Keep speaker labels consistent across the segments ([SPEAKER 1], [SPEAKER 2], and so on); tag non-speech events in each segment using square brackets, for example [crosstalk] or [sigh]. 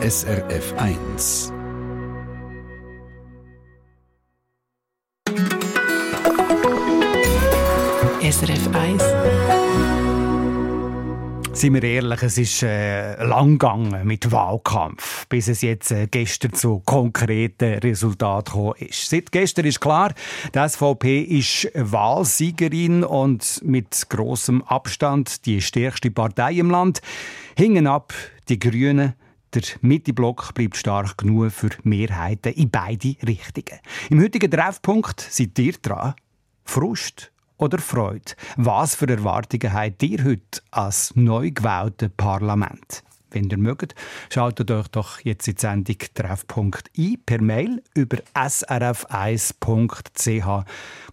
[SPEAKER 1] SRF 1.
[SPEAKER 2] SRF 1
[SPEAKER 3] Seien wir ehrlich, es ist äh, lang gegangen mit Wahlkampf, bis es jetzt äh, gestern zu konkreten Resultaten gekommen ist. Seit gestern ist klar, die SVP ist Wahlsiegerin und mit großem Abstand die stärkste Partei im Land. Hingen ab die Grünen. Der Mitteblock bleibt stark genug für Mehrheiten in beide Richtungen. Im heutigen Treffpunkt seid ihr dran. Frust oder Freude? Was für Erwartungen habt ihr heute als neu gewählte Parlament? Wenn ihr mögt, schaltet euch doch jetzt in die Sendung Treffpunkt ein per Mail über srf1.ch.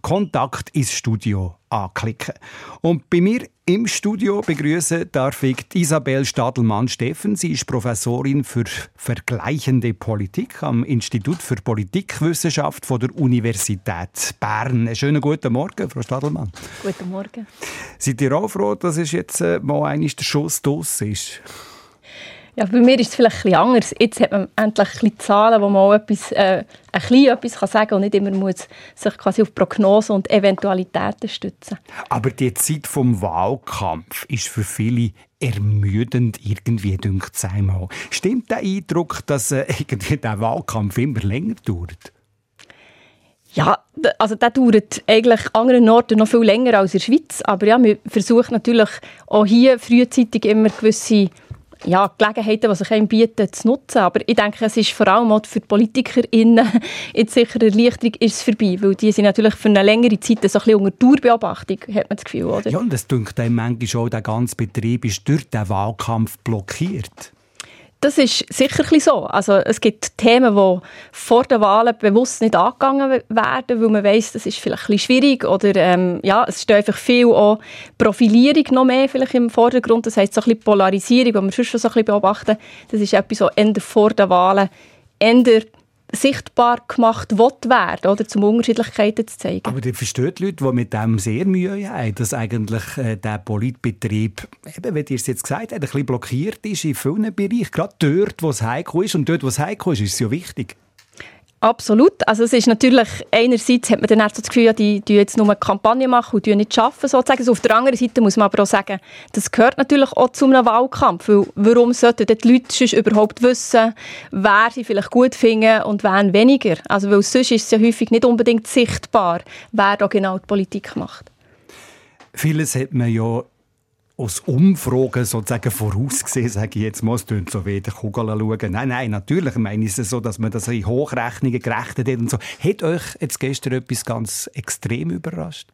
[SPEAKER 3] Kontakt ins Studio anklicken. Und bei mir im Studio begrüßen darf ich Isabel Stadelmann-Steffen. Sie ist Professorin für vergleichende Politik am Institut für Politikwissenschaft von der Universität Bern. Einen schönen guten Morgen, Frau Stadelmann.
[SPEAKER 4] Guten Morgen.
[SPEAKER 3] Seid ihr auch froh, dass es jetzt äh, mal einmal der Schuss draus ist?
[SPEAKER 4] Ja, bei mir ist es vielleicht etwas anders. Jetzt hat man endlich ein bisschen Zahlen, wo man auch etwas, äh, ein bisschen etwas kann sagen kann und nicht immer muss sich quasi auf Prognosen und Eventualitäten stützen.
[SPEAKER 3] Aber die Zeit vom Wahlkampf ist für viele ermüdend irgendwie, dünkt es. Stimmt der Eindruck, dass äh, [laughs] irgendwie der Wahlkampf immer länger dauert?
[SPEAKER 4] Ja, also der dauert eigentlich an anderen Orten noch viel länger als in der Schweiz. Aber ja, wir versuchen natürlich auch hier frühzeitig immer gewisse ja, Gelegenheiten, die sich einem bieten, zu nutzen. Aber ich denke, es ist vor allem auch für die PolitikerInnen [laughs] jetzt sicher eine Erleichterung ist vorbei, weil die sind natürlich für eine längere Zeit so ein unter Dauerbeobachtung, hat man das Gefühl, oder?
[SPEAKER 3] Ja, und es dünkt einem manchmal auch, der ganze Betrieb ist durch den Wahlkampf blockiert.
[SPEAKER 4] Das ist sicher so. Also es gibt Themen, die vor den Wahlen bewusst nicht angegangen werden, weil man weiß, das ist vielleicht ein schwierig oder ähm, ja, es steht einfach viel auch Profilierung noch mehr vielleicht im Vordergrund. Das heißt so ein Polarisierung, die wir sonst schon so ein beobachten. Das ist etwas, was Ende vor den Wahlen Ende sichtbar gemacht werden, oder, um Unterschiedlichkeiten zu zeigen.
[SPEAKER 3] Aber ihr versteht Leute, die mit dem sehr Mühe haben, dass eigentlich äh, der Politbetrieb, eben, wie ihr es jetzt gesagt habt, ein bisschen blockiert ist in vielen Bereichen. Gerade dort, wo es heikel ist. Und dort, wo es heikel ist, ist es ja wichtig.
[SPEAKER 4] Absolut. Also es ist natürlich, einerseits hat man dann das Gefühl, die, die jetzt nur eine Kampagne machen und nicht arbeiten, sozusagen. Also auf der anderen Seite muss man aber auch sagen, das gehört natürlich auch zu einem Wahlkampf. Weil warum sollten die Leute überhaupt wissen, wer sie vielleicht gut finden und wen weniger? Also weil sonst ist es ja häufig nicht unbedingt sichtbar, wer da genau die Politik macht.
[SPEAKER 3] Vieles hat man ja aus Umfragen sozusagen vorausgesehen, sage ich jetzt mal, es tönt so wie schauen. Nein, nein, natürlich meine ich es so, dass man das in Hochrechnungen gerechnet hat und so. Hat euch jetzt gestern etwas ganz extrem überrascht?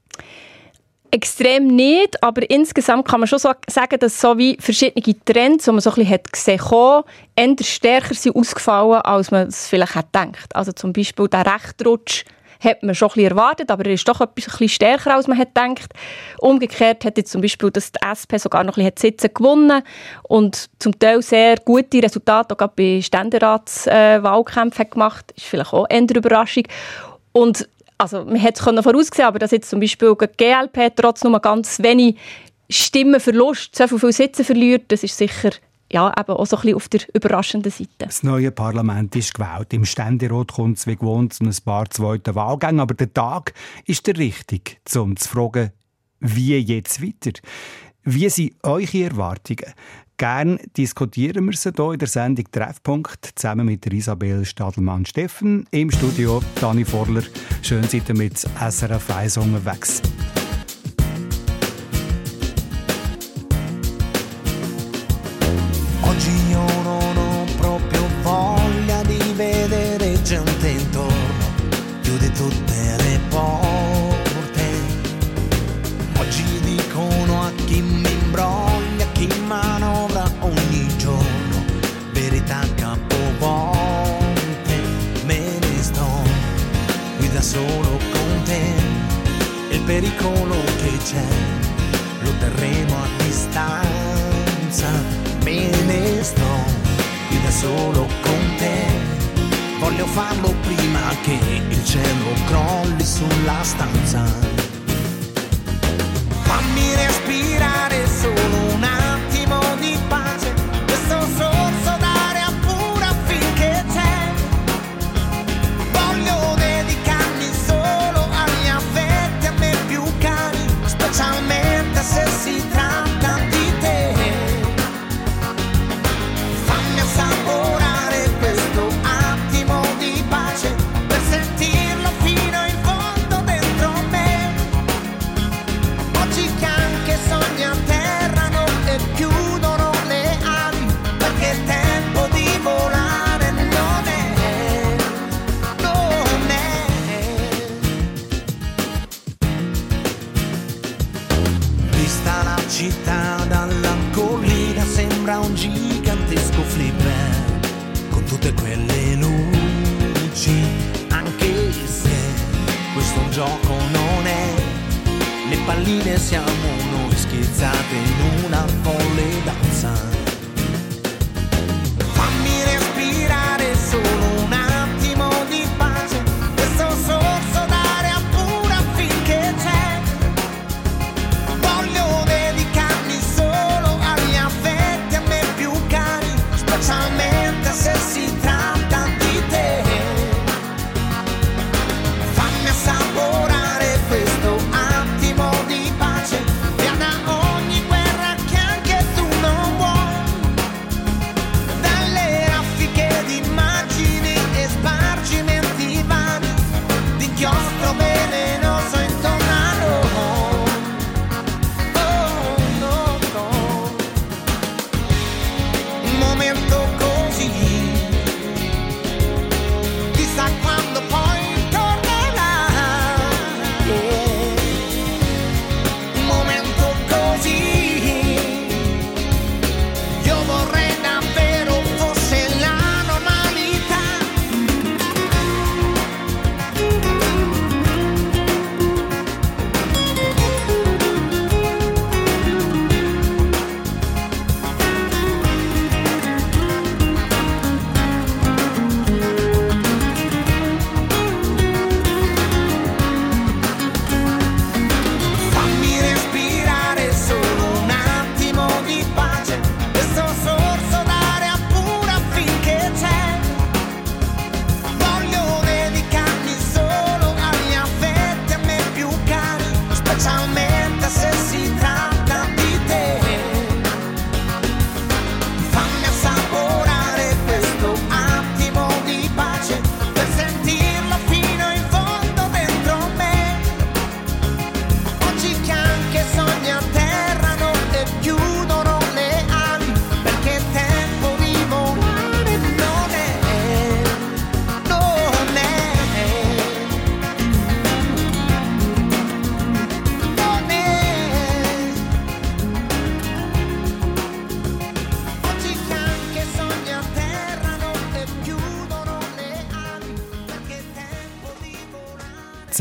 [SPEAKER 4] Extrem nicht, aber insgesamt kann man schon so sagen, dass so wie verschiedene Trends, die man so ein bisschen gesehen hat, eher stärker sind ausgefallen, als man es vielleicht hat gedacht. Also zum Beispiel der Rechtrutsch hat man schon ein erwartet, aber er ist doch etwas ein bisschen stärker, als man hat gedacht. Umgekehrt hat zum Beispiel dass die SP sogar noch ein bisschen Sitze gewonnen und zum Teil sehr gute Resultate auch bei Ständeratswahlkämpfen äh, gemacht. Ist vielleicht auch eine Überraschung. Und also man hätte es voraussehen aber dass jetzt zum Beispiel die GLP trotz nur ganz wenig Stimmenverlust so viele Sitze verliert, das ist sicher ja, eben auch so ein bisschen auf der überraschenden Seite.
[SPEAKER 3] Das neue Parlament ist gewählt. Im Ständerat kommt es wie gewohnt zu ein paar zweiten Wahlgängen. Aber der Tag ist der richtige, um zu fragen, wie jetzt weiter? Wie sind eure Erwartungen? Gern diskutieren wir sie hier in der Sendung Treffpunkt zusammen mit Isabel Stadelmann-Steffen. Im Studio Dani Vorler. Schön seid ihr mit SRF 1 unterwegs.
[SPEAKER 5] C'è, lo terremo a distanza, me ne sto qui da solo con te, voglio farlo prima che il cielo crolli sulla stanza. Fammi respirare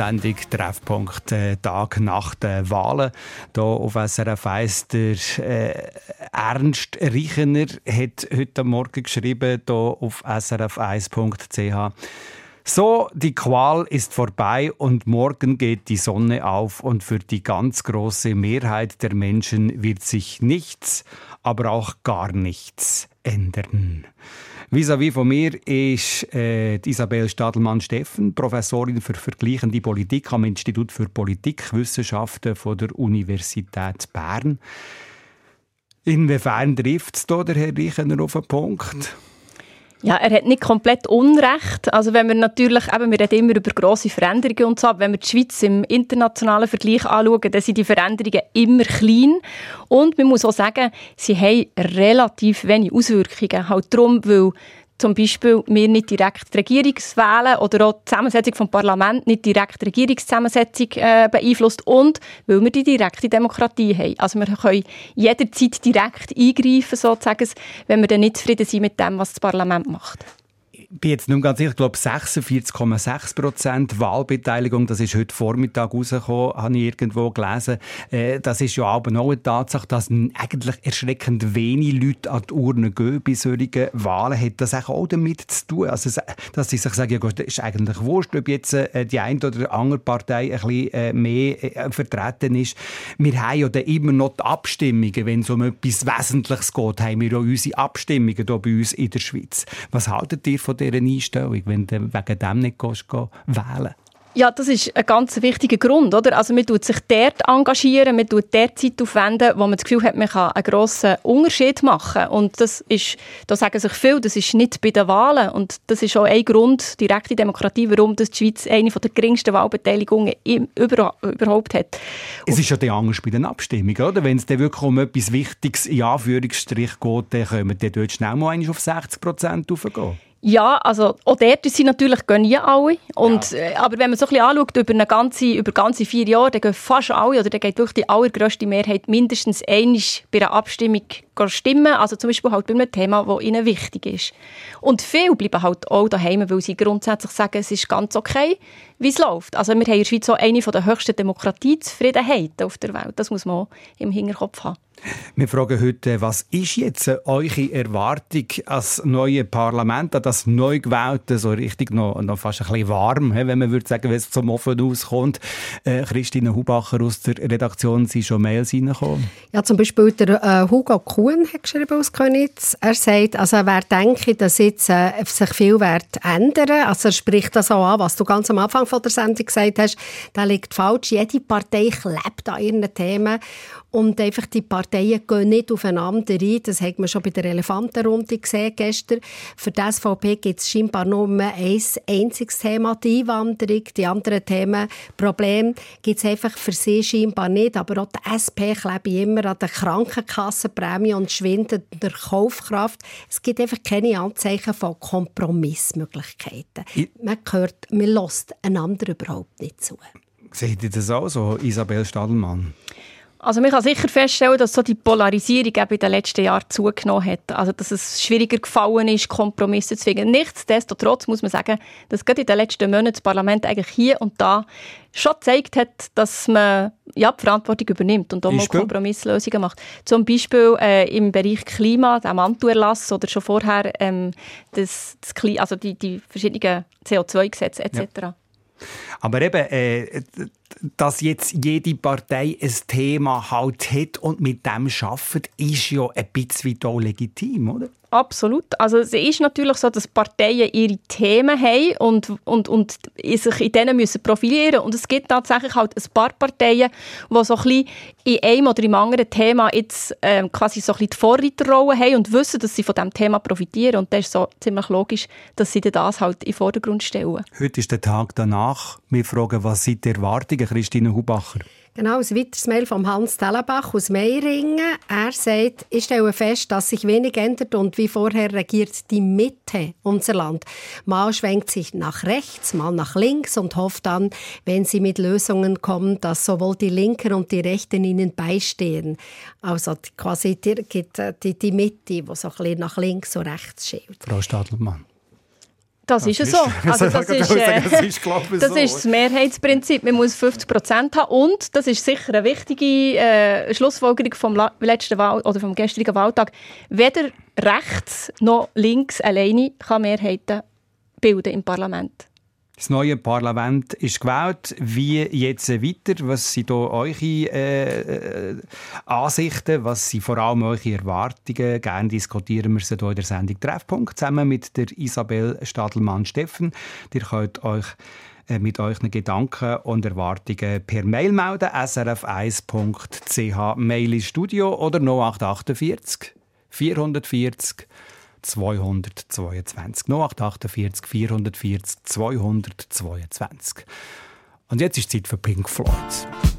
[SPEAKER 3] Sendung Treffpunkt äh, Tag nach den Wahlen. Hier auf SRF 1 der äh, Ernst Reichener hat heute Morgen geschrieben, hier auf srf1.ch. So, die Qual ist vorbei und morgen geht die Sonne auf und für die ganz große Mehrheit der Menschen wird sich nichts, aber auch gar nichts ändern. Vis-à-vis von mir ist äh, Isabel Stadelmann-Steffen, Professorin für vergleichende Politik am Institut für Politikwissenschaften von der Universität Bern. Inwiefern trifft es der Herr Reichener auf den Punkt?
[SPEAKER 4] Ja, er hat nicht komplett Unrecht. Also wenn wir natürlich, eben, wir reden immer über grosse Veränderungen und so, aber wenn wir die Schweiz im internationalen Vergleich anschauen, dann sind die Veränderungen immer klein. Und man muss auch sagen, sie haben relativ wenig Auswirkungen. Halt darum, weil zum Beispiel wir nicht direkt die Regierung wählen oder auch die Zusammensetzung vom Parlament nicht direkt die Regierungszusammensetzung äh, beeinflusst und weil wir die direkte Demokratie haben. Also wir können jederzeit direkt eingreifen, sozusagen, wenn wir dann nicht zufrieden sind mit dem, was das Parlament macht
[SPEAKER 3] bin jetzt nicht ganz sicher, ich glaube 46,6 Prozent Wahlbeteiligung, das ist heute Vormittag rausgekommen, habe ich irgendwo gelesen. Äh, das ist ja aber noch eine Tatsache, dass eigentlich erschreckend wenig Leute an die Urne gehen bei solchen Wahlen. Hat das auch damit zu tun? Also, dass sie sich sagen, ja gut, das ist eigentlich wurscht, ob jetzt äh, die eine oder andere Partei ein bisschen äh, mehr vertreten ist. Wir haben ja dann immer noch die Abstimmungen, wenn es um etwas Wesentliches geht, haben wir ja unsere Abstimmungen hier bei uns in der Schweiz. Was haltet ihr von dieser Einstellung, wenn du wegen dem nicht gehst, wählen
[SPEAKER 4] ja, das ist ein ganz wichtiger Grund, oder? Also man tut sich dort engagieren, man tut dort Zeit aufwenden, wo man das Gefühl hat, man kann einen grossen Unterschied machen. Und das ist, da sagen sich viele, das ist nicht bei den Wahlen. Und das ist auch ein Grund, direkte Demokratie, warum das die Schweiz eine der geringsten Wahlbeteiligungen überhaupt hat.
[SPEAKER 3] Es ist ja die Angst bei den Abstimmungen, oder? Wenn es dann wirklich um etwas Wichtiges in Anführungsstrich geht, dann können wir dort schnell mal auf 60 Prozent raufgehen.
[SPEAKER 4] Ja, also auch dort sind natürlich gehen nie alle. Und, ja. äh, aber wenn man so ein bisschen anschaut, über, eine ganze, über ganze vier Jahre, dann gehen fast alle, oder dann geht wirklich die allergrößte Mehrheit mindestens einmal bei einer Abstimmung stimmen. Also zum Beispiel halt bei einem Thema, das ihnen wichtig ist. Und viele bleiben halt auch daheim, weil sie grundsätzlich sagen, es ist ganz okay, wie es läuft. Also wir haben in der Schweiz so eine der höchsten Demokratiezufriedenheiten auf der Welt. Das muss man auch im Hinterkopf haben.
[SPEAKER 3] Wir fragen heute, was ist jetzt eure Erwartung als neue Parlament, an das neu gewählte, so richtig noch, noch fast ein bisschen warm, wenn man würde sagen, wenn es zum Offen auskommt. Äh, Christine Hubacher aus der Redaktion sind schon Mails reingekommen.
[SPEAKER 6] Ja, zum Beispiel der äh, Hugo Kuhn hat geschrieben aus Königs. Er sagt, also wer denke, dass jetzt äh, sich viel wird ändern, also er spricht das auch an, was du ganz am Anfang von der Sendung gesagt hast, da liegt falsch. Jede Partei klebt an ihren Themen und einfach die Parteien gehen nicht aufeinander ein. Das hat man schon bei der Elefantenrunde gesehen gestern. Für die SVP gibt es scheinbar nur ein einziges Thema, die Einwanderung. Die anderen Themen, Probleme, gibt es einfach für sie scheinbar nicht. Aber auch die SP klebt immer an der Krankenkassenprämie und schwindet der Kaufkraft. Es gibt einfach keine Anzeichen von Kompromissmöglichkeiten. man hört, man lässt einander überhaupt nicht zu.
[SPEAKER 3] Seht ihr das auch so, Isabel Stadelmann?
[SPEAKER 4] Also man kann sicher feststellen, dass so die Polarisierung in den letzten Jahren zugenommen hat. Also dass es schwieriger gefallen ist, Kompromisse zu finden. Nichtsdestotrotz muss man sagen, dass gerade in den letzten Monaten das Parlament eigentlich hier und da schon gezeigt hat, dass man ja, die Verantwortung übernimmt und auch mal Kompromisslösungen macht. Zum Beispiel äh, im Bereich Klima, der Mantu-Erlass oder schon vorher ähm, das, das also die, die verschiedenen CO2-Gesetze etc. Ja.
[SPEAKER 3] Aber eben, äh, dass jetzt jede Partei ein Thema halt hat und mit dem arbeitet, ist ja ein bisschen auch legitim, oder?
[SPEAKER 4] Absolut. Also es ist natürlich so, dass Parteien ihre Themen haben und, und, und sich in denen müssen profilieren Und es gibt tatsächlich halt ein paar Parteien, die so ein bisschen in einem oder im anderen Thema jetzt ähm, quasi so ein bisschen die Vorreiterrolle haben und wissen, dass sie von diesem Thema profitieren. Und das ist so ziemlich logisch, dass sie das halt in den Vordergrund stellen.
[SPEAKER 3] Heute ist der Tag danach. Wir fragen, was sind die Erwartungen, Christine Hubacher?
[SPEAKER 6] Genau, ein weiteres Mail von Hans Tellenbach aus Meiringen. Er sagt, ich stelle fest, dass sich wenig ändert und wie vorher regiert die Mitte unser Land. Mal schwenkt sich nach rechts, mal nach links und hofft dann, wenn sie mit Lösungen kommen, dass sowohl die Linken und die Rechten ihnen beistehen. Also quasi die, die, die Mitte, die so ein bisschen nach links und rechts schiebt.
[SPEAKER 3] Frau Stadelmann. [laughs]
[SPEAKER 4] Das, das ist so. Also das, ist, äh, das, ist, das, so. ist das Mehrheitsprinzip. Man muss 50 Prozent haben und das ist sicher eine wichtige äh, Schlussfolgerung vom letzten Wahl oder vom gestrigen Wahltag. Weder rechts noch links alleine kann Mehrheiten bilden im Parlament.
[SPEAKER 3] Das neue Parlament ist gewählt. Wie jetzt weiter? Was sind hier eure äh, äh, Ansichten? Was sind vor allem eure Erwartungen? Gerne diskutieren wir sie hier in der Sendung Treffpunkt zusammen mit der Isabel Stadelmann-Steffen. Ihr könnt euch äh, mit euren Gedanken und Erwartungen per Mail melden. srf1.ch Mail ins Studio oder 0848 440 222. 0848 440 222. Und jetzt ist Zeit für Pink Floyd.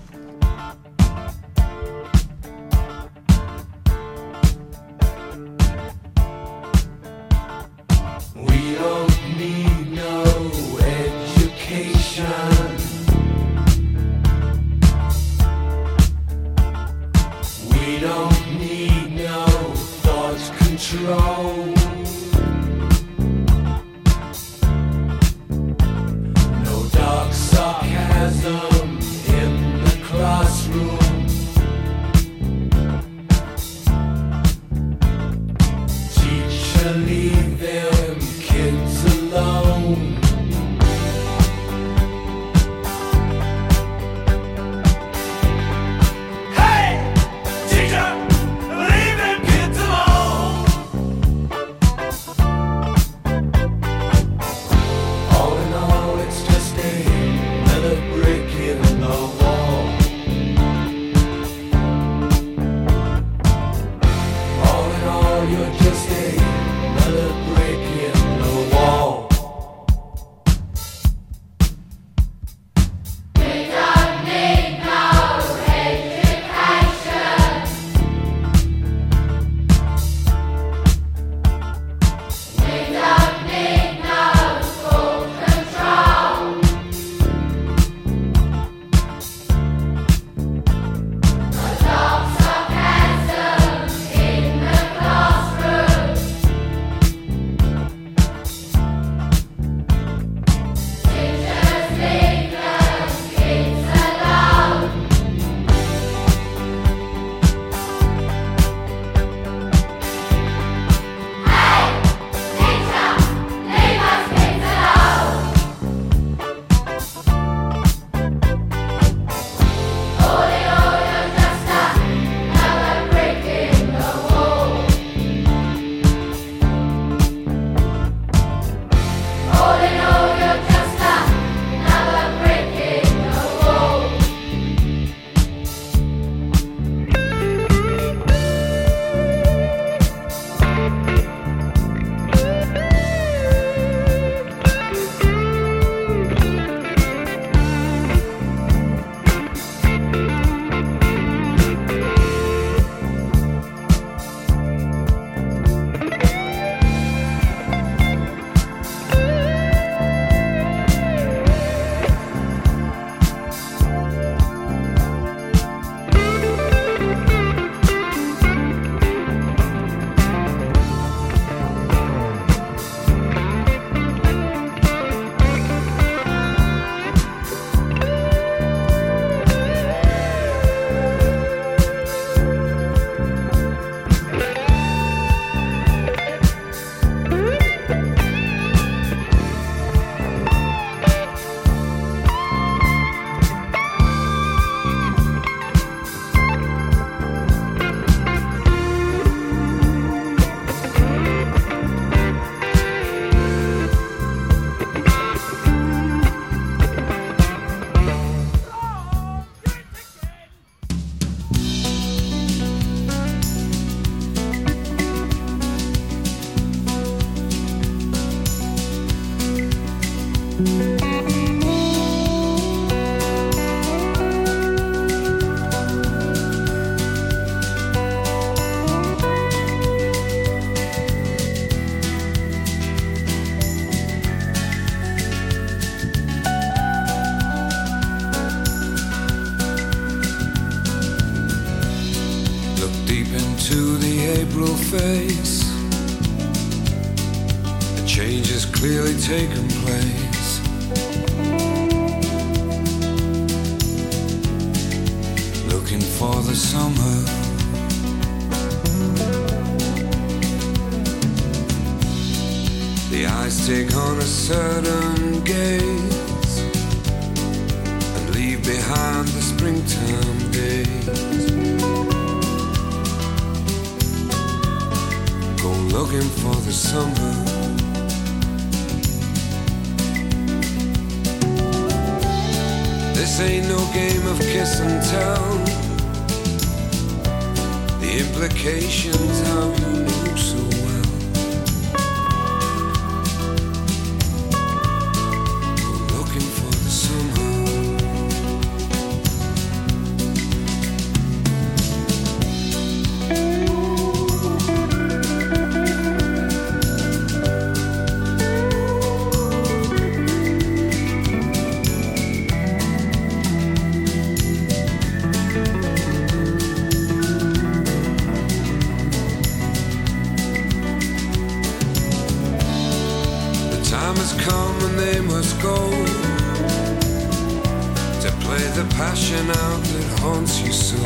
[SPEAKER 3] passion out that
[SPEAKER 7] haunts you so.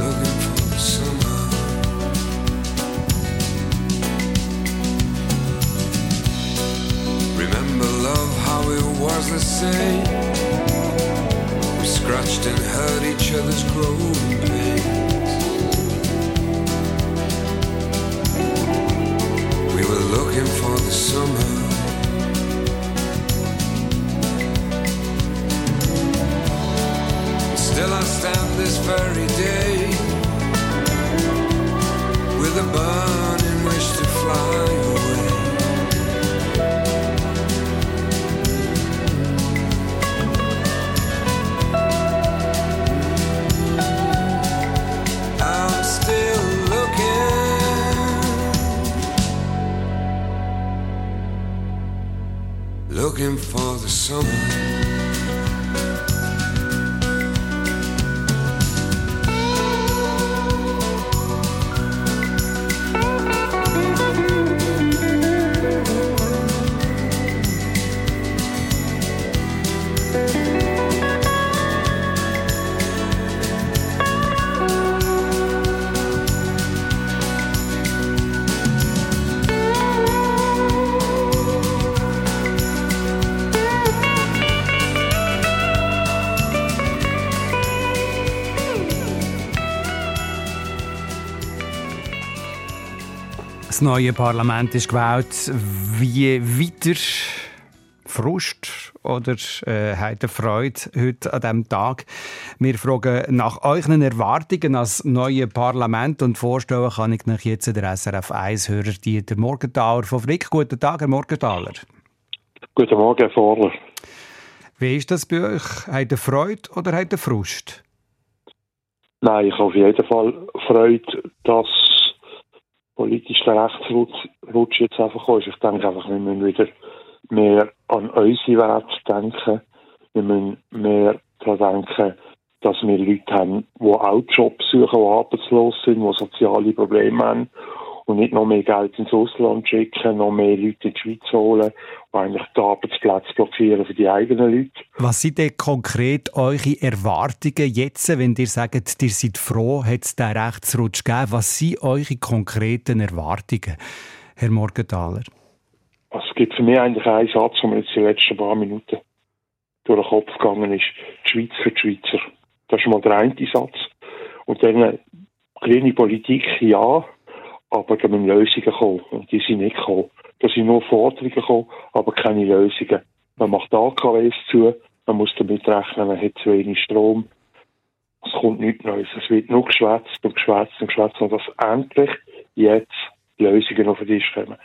[SPEAKER 7] Looking for summer. Remember, love, how it was the same.
[SPEAKER 3] We scratched and hurt each other's growing pains. We were looking for the summer. Das neue Parlament ist gewählt. Wie weiter Frust oder äh, ihr Freude heute an diesem Tag? Wir fragen nach euren Erwartungen als neue Parlament und vorstellen kann ich euch jetzt der SRF 1-Hörer Dieter Morgenthaler von Frick. Guten Tag, Herr Morgenthaler.
[SPEAKER 8] Guten Morgen, Herr Vorler.
[SPEAKER 3] Wie ist das bei euch? Habt ihr Freude oder habt ihr Frust?
[SPEAKER 8] Nein, ich habe auf jeden Fall Freude, dass politisch der Rechtsrutsch jetzt einfach ist. Ich denke einfach, wir müssen wieder mehr an unsere Werte denken. Wir müssen mehr daran denken, dass wir Leute haben, die auch Jobs suchen, die arbeitslos sind, die soziale Probleme haben und nicht noch mehr Geld ins Ausland schicken, noch mehr Leute in die Schweiz holen, die eigentlich die Arbeitsplätze blockieren für die eigenen Leute.
[SPEAKER 3] Was sind denn konkret eure Erwartungen jetzt, wenn ihr sagt, ihr seid froh, hat es diesen Rechtsrutsch gegeben? Was sind eure konkreten Erwartungen, Herr Morgenthaler?
[SPEAKER 8] Also es gibt für mich eigentlich einen Satz, der mir jetzt die letzten paar Minuten durch den Kopf gegangen ist. Die Schweiz für die Schweizer. Das ist mal der eine Satz. Und dann grüne Politik, ja, aber müssen Lösungen kommen. Und die sind nicht gekommen. Da sind nur Forderungen gekommen, aber keine Lösungen. Man macht AKWs zu, man muss damit rechnen, man hat zu wenig Strom. Es kommt nichts Neues. Es wird nur geschwätzt und geschwätzt und geschwätzt. Und das endlich jetzt Lösungen auf den Tisch kommen.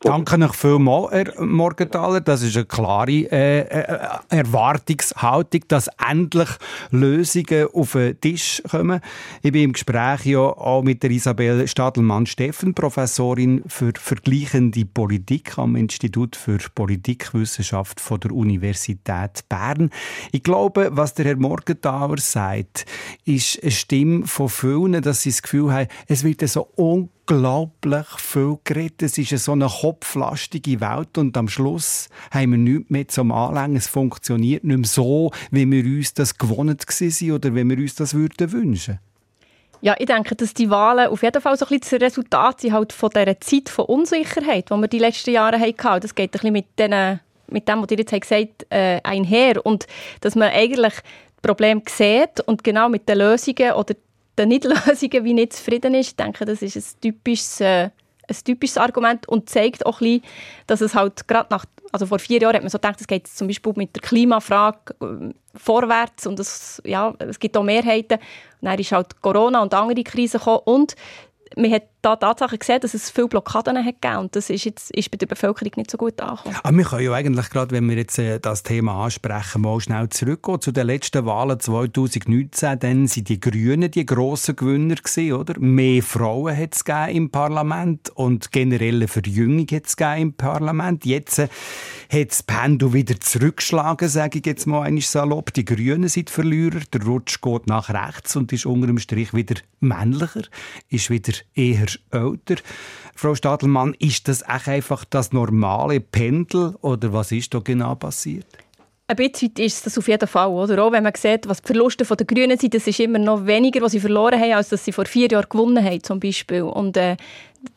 [SPEAKER 3] Danke euch vielmals, Herr Morgenthaler. Das ist eine klare äh, äh, Erwartungshaltung, dass endlich Lösungen auf den Tisch kommen. Ich bin im Gespräch ja auch mit der Isabel Stadelmann-Steffen, Professorin für vergleichende Politik am Institut für Politikwissenschaft von der Universität Bern. Ich glaube, was der Herr Morgenthaler sagt, ist eine Stimme von vielen, dass sie das Gefühl haben, es wird so unglaublich unglaublich viel geredet. Es ist eine so eine kopflastige Welt und am Schluss haben wir nichts mehr zum Anlängen. Es funktioniert nicht mehr so, wie wir uns das gewohnt waren oder wie wir uns das würden wünschen
[SPEAKER 4] ja, ich denke, dass die Wahlen auf jeden Fall so ein bisschen das Resultat sind halt von dieser Zeit von Unsicherheit, die wir die letzten Jahre hatten. Das geht ein bisschen mit, den, mit dem, was ihr jetzt gesagt habt, äh, einher. Und dass man eigentlich das Problem sieht und genau mit den Lösungen oder den Nicht-Lösungen wie nicht zufrieden ist. Ich denke, das ist ein typisches, äh, ein typisches Argument und zeigt auch ein bisschen, dass es halt gerade nach, also vor vier Jahren hat man so gedacht, es geht zum Beispiel mit der Klimafrage äh, vorwärts und es, ja, es gibt auch Mehrheiten. Und dann ist halt Corona und andere Krisen gekommen und man hat da Tatsache gesehen, dass es viele Blockaden gegeben und das ist, jetzt, ist bei der Bevölkerung nicht so gut angekommen.
[SPEAKER 3] Aber wir können ja eigentlich gerade, wenn wir jetzt äh, das Thema ansprechen, mal schnell zurückgehen zu den letzten Wahlen 2019. Dann sind die Grünen die grossen Gewinner gewesen, oder? Mehr Frauen hat es im Parlament und generelle Verjüngung hat es im Parlament. Jetzt äh, hat das Pendel wieder zurückgeschlagen, sage ich jetzt mal einmal salopp. Die Grünen sind Verlierer, der Rutsch geht nach rechts und ist unter dem Strich wieder männlicher, ist wieder eher älter. Frau Stadelmann, ist das auch einfach das normale Pendel oder was ist da genau passiert?
[SPEAKER 4] Ein bisschen ist das auf jeden Fall, oder? Auch wenn man sieht, was die Verluste der Grünen sind, das ist immer noch weniger, was sie verloren haben, als dass sie vor vier Jahren gewonnen haben, zum Beispiel. Und äh,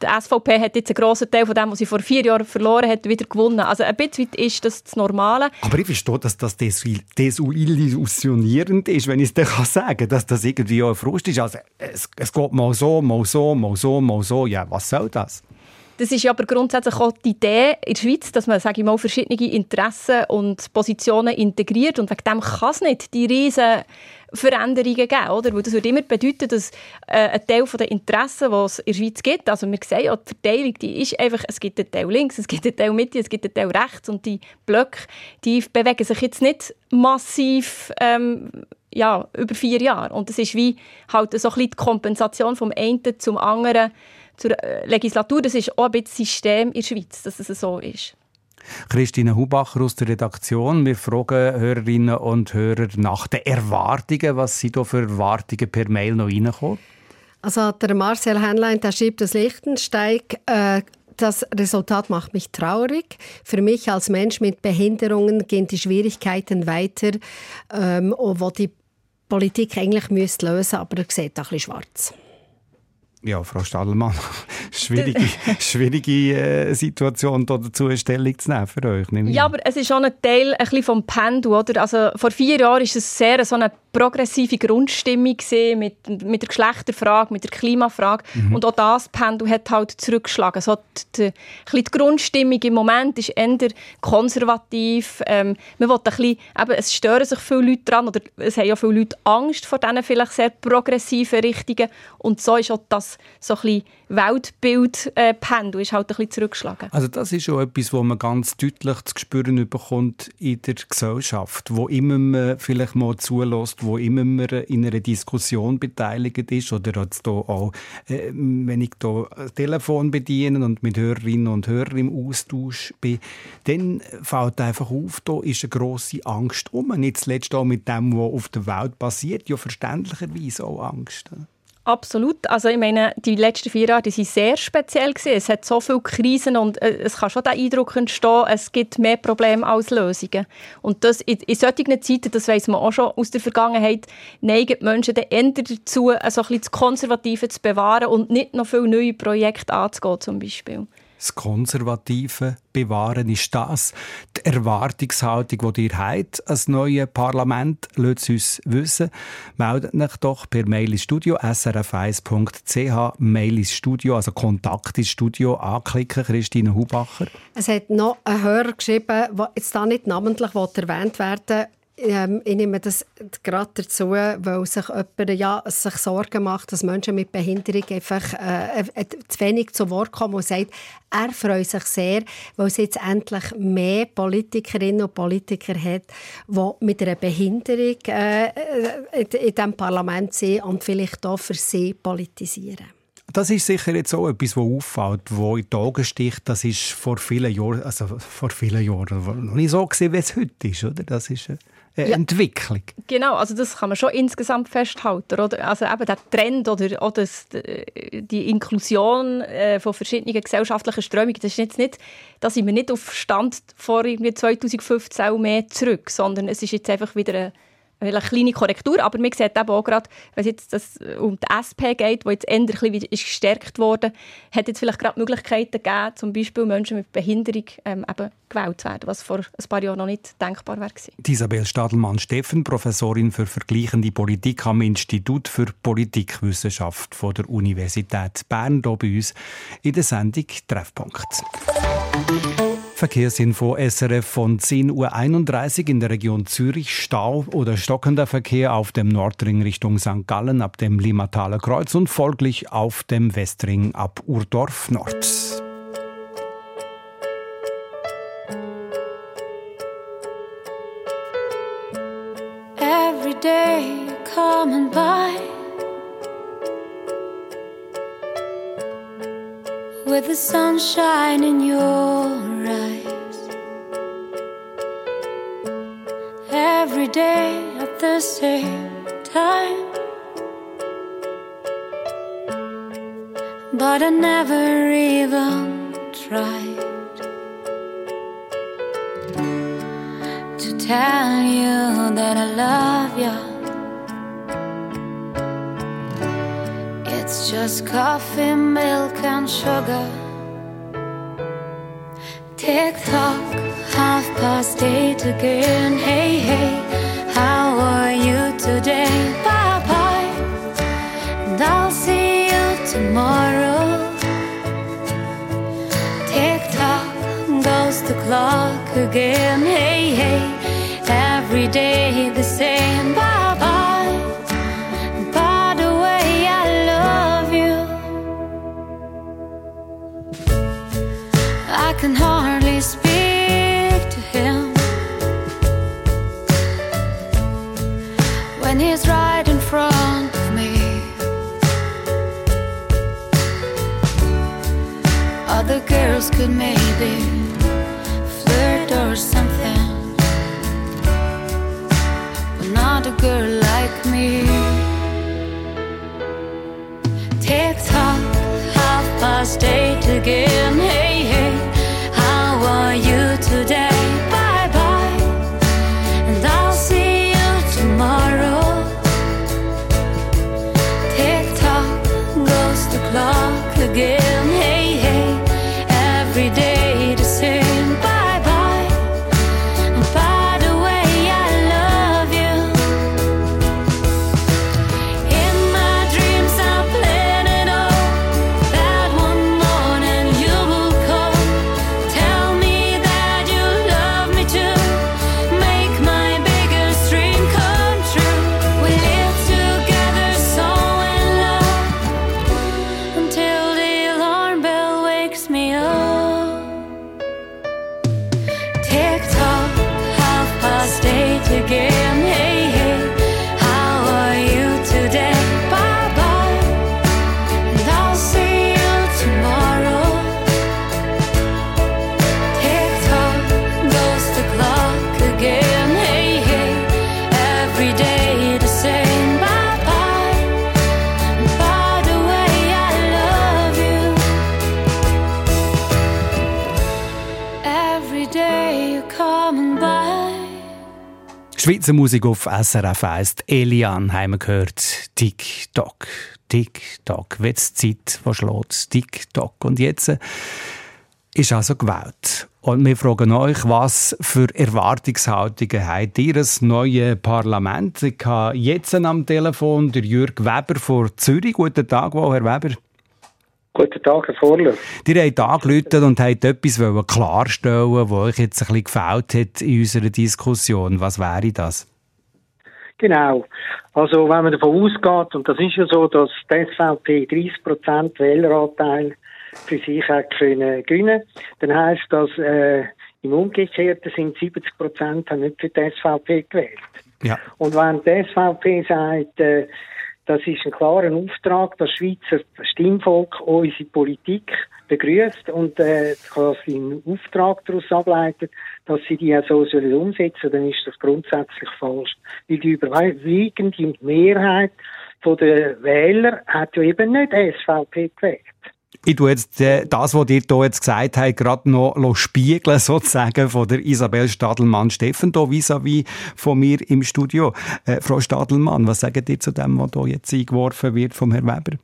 [SPEAKER 4] die SVP hat jetzt einen grossen Teil von dem, was sie vor vier Jahren verloren hat, wieder gewonnen. Also ein bisschen ist das das Normale.
[SPEAKER 3] Aber ich verstehe, dass das desillusionierend ist, wenn ich es dir sagen kann, dass das irgendwie auch ein Frust ist. Also es, es geht mal so, mal so, mal so, mal so. Ja, was soll das?
[SPEAKER 4] Das ist aber grundsätzlich auch die Idee in der Schweiz, dass man sage ich mal, verschiedene Interessen und Positionen integriert und wegen dem kann es nicht die riesen Veränderungen geben, oder? Weil das würde immer bedeuten, dass äh, ein Teil der Interessen, die es in der Schweiz gibt, also wir sehen ja, die Verteilung, die ist einfach, es gibt einen Teil links, es gibt einen Teil Mitte, es gibt einen Teil rechts und die Blöcke, die bewegen sich jetzt nicht massiv ähm, ja, über vier Jahre. Und es ist wie halt so ein bisschen die Kompensation vom einen zum anderen zur äh, Legislatur. Das ist auch ein bisschen System in der Schweiz, dass es so ist.
[SPEAKER 3] Christine Hubacher aus der Redaktion. Wir fragen Hörerinnen und Hörer nach den Erwartungen. Was sind da für Erwartungen per Mail noch reingekommen?
[SPEAKER 6] Also der Marcel Henlein, der schreibt das Lichtensteig, äh, das Resultat macht mich traurig. Für mich als Mensch mit Behinderungen gehen die Schwierigkeiten weiter, ähm, wo die Politik eigentlich müsste lösen, aber er sieht ein bisschen schwarz.
[SPEAKER 3] Ja, Frau Stadelmann, [laughs] schwierige, [laughs] schwierige äh, Situation dazu Stellung zu nehmen für euch.
[SPEAKER 4] Ja, aber es ist schon ein Teil ein bisschen vom Pendel, oder? Also vor vier Jahren war es sehr so eine progressive Grundstimmung mit, mit der Geschlechterfrage, mit der Klimafrage. Mhm. Und auch das Pendel hat halt zurückgeschlagen. So die, die, die Grundstimmung im Moment ist eher konservativ. Ähm, man will ein bisschen, eben, es stören sich viele Leute daran oder es haben ja viele Leute Angst vor diesen vielleicht sehr progressiven Richtungen. Und so ist auch das so ein bisschen Weltbild-Pendel äh, ist halt ein bisschen zurückgeschlagen.
[SPEAKER 3] Also das ist schon etwas, wo man ganz deutlich zu spüren bekommt in der Gesellschaft, wo immer man vielleicht mal zulässt, wo immer man in einer Diskussion beteiligt ist oder jetzt auch, äh, wenn ich da Telefon bediene und mit Hörerinnen und Hörern im Austausch bin, dann fällt einfach auf, da ist eine grosse Angst um. Nicht zuletzt auch mit dem, was auf der Welt passiert, ja verständlicherweise auch Angst.
[SPEAKER 4] Absolut. Also ich meine, die letzten vier Jahre waren sehr speziell. Gewesen. Es hat so viele Krisen und äh, es kann schon der Eindruck entstehen, es gibt mehr Probleme als Lösungen. Und das, in, in solchen Zeiten, das weiß man auch schon aus der Vergangenheit, neigen die Menschen dann eher dazu, also ein bisschen das Konservative zu bewahren und nicht noch viele neue Projekte anzugehen zum Beispiel
[SPEAKER 3] das Konservative bewahren? Ist das die Erwartungshaltung, die ihr habt als neue Parlament? Lasst uns wissen. Meldet euch doch per Mail ins Studio srf1.ch Mail ins Studio, also Kontakt ins Studio anklicken. Christine Hubacher.
[SPEAKER 6] Es hat noch ein Hörer geschrieben, der jetzt da nicht namentlich erwähnt werden ähm, ich nehme das gerade dazu, weil sich jemand ja, sich Sorgen macht, dass Menschen mit Behinderung einfach äh, äh, zu wenig zu Wort kommen und sagt, er freut sich sehr, weil es jetzt endlich mehr Politikerinnen und Politiker hat, die mit einer Behinderung äh, äh in diesem Parlament sind und vielleicht auch für sie politisieren.
[SPEAKER 3] Das ist sicher jetzt auch etwas, was auffällt, wo in die Augen sticht. Das ist vor vielen Jahren, also vor vielen Jahren noch nicht so gesehen, wie es heute ist, oder? Das ist eine ja. Entwicklung.
[SPEAKER 4] Genau, also das kann man schon insgesamt festhalten, oder? Also eben der Trend oder, oder die Inklusion äh, von verschiedenen gesellschaftlichen Strömungen, das ist jetzt nicht, da sind wir nicht auf Stand vor 2015 mehr zurück, sondern es ist jetzt einfach wieder eine eine kleine Korrektur, aber man sieht eben auch gerade, wenn es jetzt das um die SP geht, die jetzt endlich ein bisschen gestärkt wurde, hat jetzt vielleicht gerade Möglichkeiten gegeben, zum Beispiel Menschen mit Behinderung ähm, eben gewählt zu werden, was vor ein paar Jahren noch nicht denkbar war.
[SPEAKER 3] Isabel Stadelmann-Steffen, Professorin für vergleichende Politik am Institut für Politikwissenschaft von der Universität Bern, hier bei uns in der Sendung Treffpunkt. Verkehrsinfo SRF von 10.31 Uhr in der Region Zürich. Stau oder stockender Verkehr auf dem Nordring Richtung St. Gallen ab dem Limmataler Kreuz und folglich auf dem Westring ab Urdorf Nord.
[SPEAKER 9] Every day coming by with the sunshine in your eyes day at the same time. But I never even tried to tell you that I love you. It's just coffee, milk, and sugar. Tick tock, half past eight again. Hey, hey, how are you today? Bye bye, and I'll see you tomorrow. Tick tock, goes the clock again. Hey, hey, every day the same.
[SPEAKER 3] Schweizer Musik auf SRF 1. Elian haben wir gehört. Tick-Tock, Tick-Tock. Jetzt Zeit, die schlägt. Tick-Tock. Und jetzt äh, ist also gewählt. Und wir fragen euch, was für Erwartungshaltungen habt ihr das neue Parlament? Ich habe jetzt am Telefon der Jürg Weber von Zürich. Guten Tag, Herr Weber.
[SPEAKER 10] Guten Tag, Herr Vorler.
[SPEAKER 3] Ihr habt angerufen und habt etwas wollen klarstellen was euch jetzt ein bisschen gefällt hat in unserer Diskussion. Was wäre das?
[SPEAKER 10] Genau. Also wenn man davon ausgeht, und das ist ja so, dass die SVP 30% Wähleranteil für sich hat können gewinnen, dann heisst das, äh, im Umgekehrten sind 70% haben nicht für die SVP gewählt.
[SPEAKER 3] Ja.
[SPEAKER 10] Und wenn die SVP sagt, äh, das ist ein klarer Auftrag, das Schweizer Stimmvolk unsere Politik begrüßt und äh, quasi einen Auftrag daraus ableitet, dass sie die auch so sollen umsetzen, dann ist das grundsätzlich falsch. Weil die überwiegende Mehrheit der Wähler hat ja eben nicht SVP gewählt.
[SPEAKER 3] Ich tue jetzt äh, das, was ihr hier jetzt gesagt habt, gerade noch spiegeln, [laughs] sozusagen, von der Isabel Stadelmann-Steffen hier vis-à-vis von mir im Studio. Äh, Frau Stadelmann, was sagt ihr zu dem, was hier jetzt eingeworfen wird vom Herrn Weber?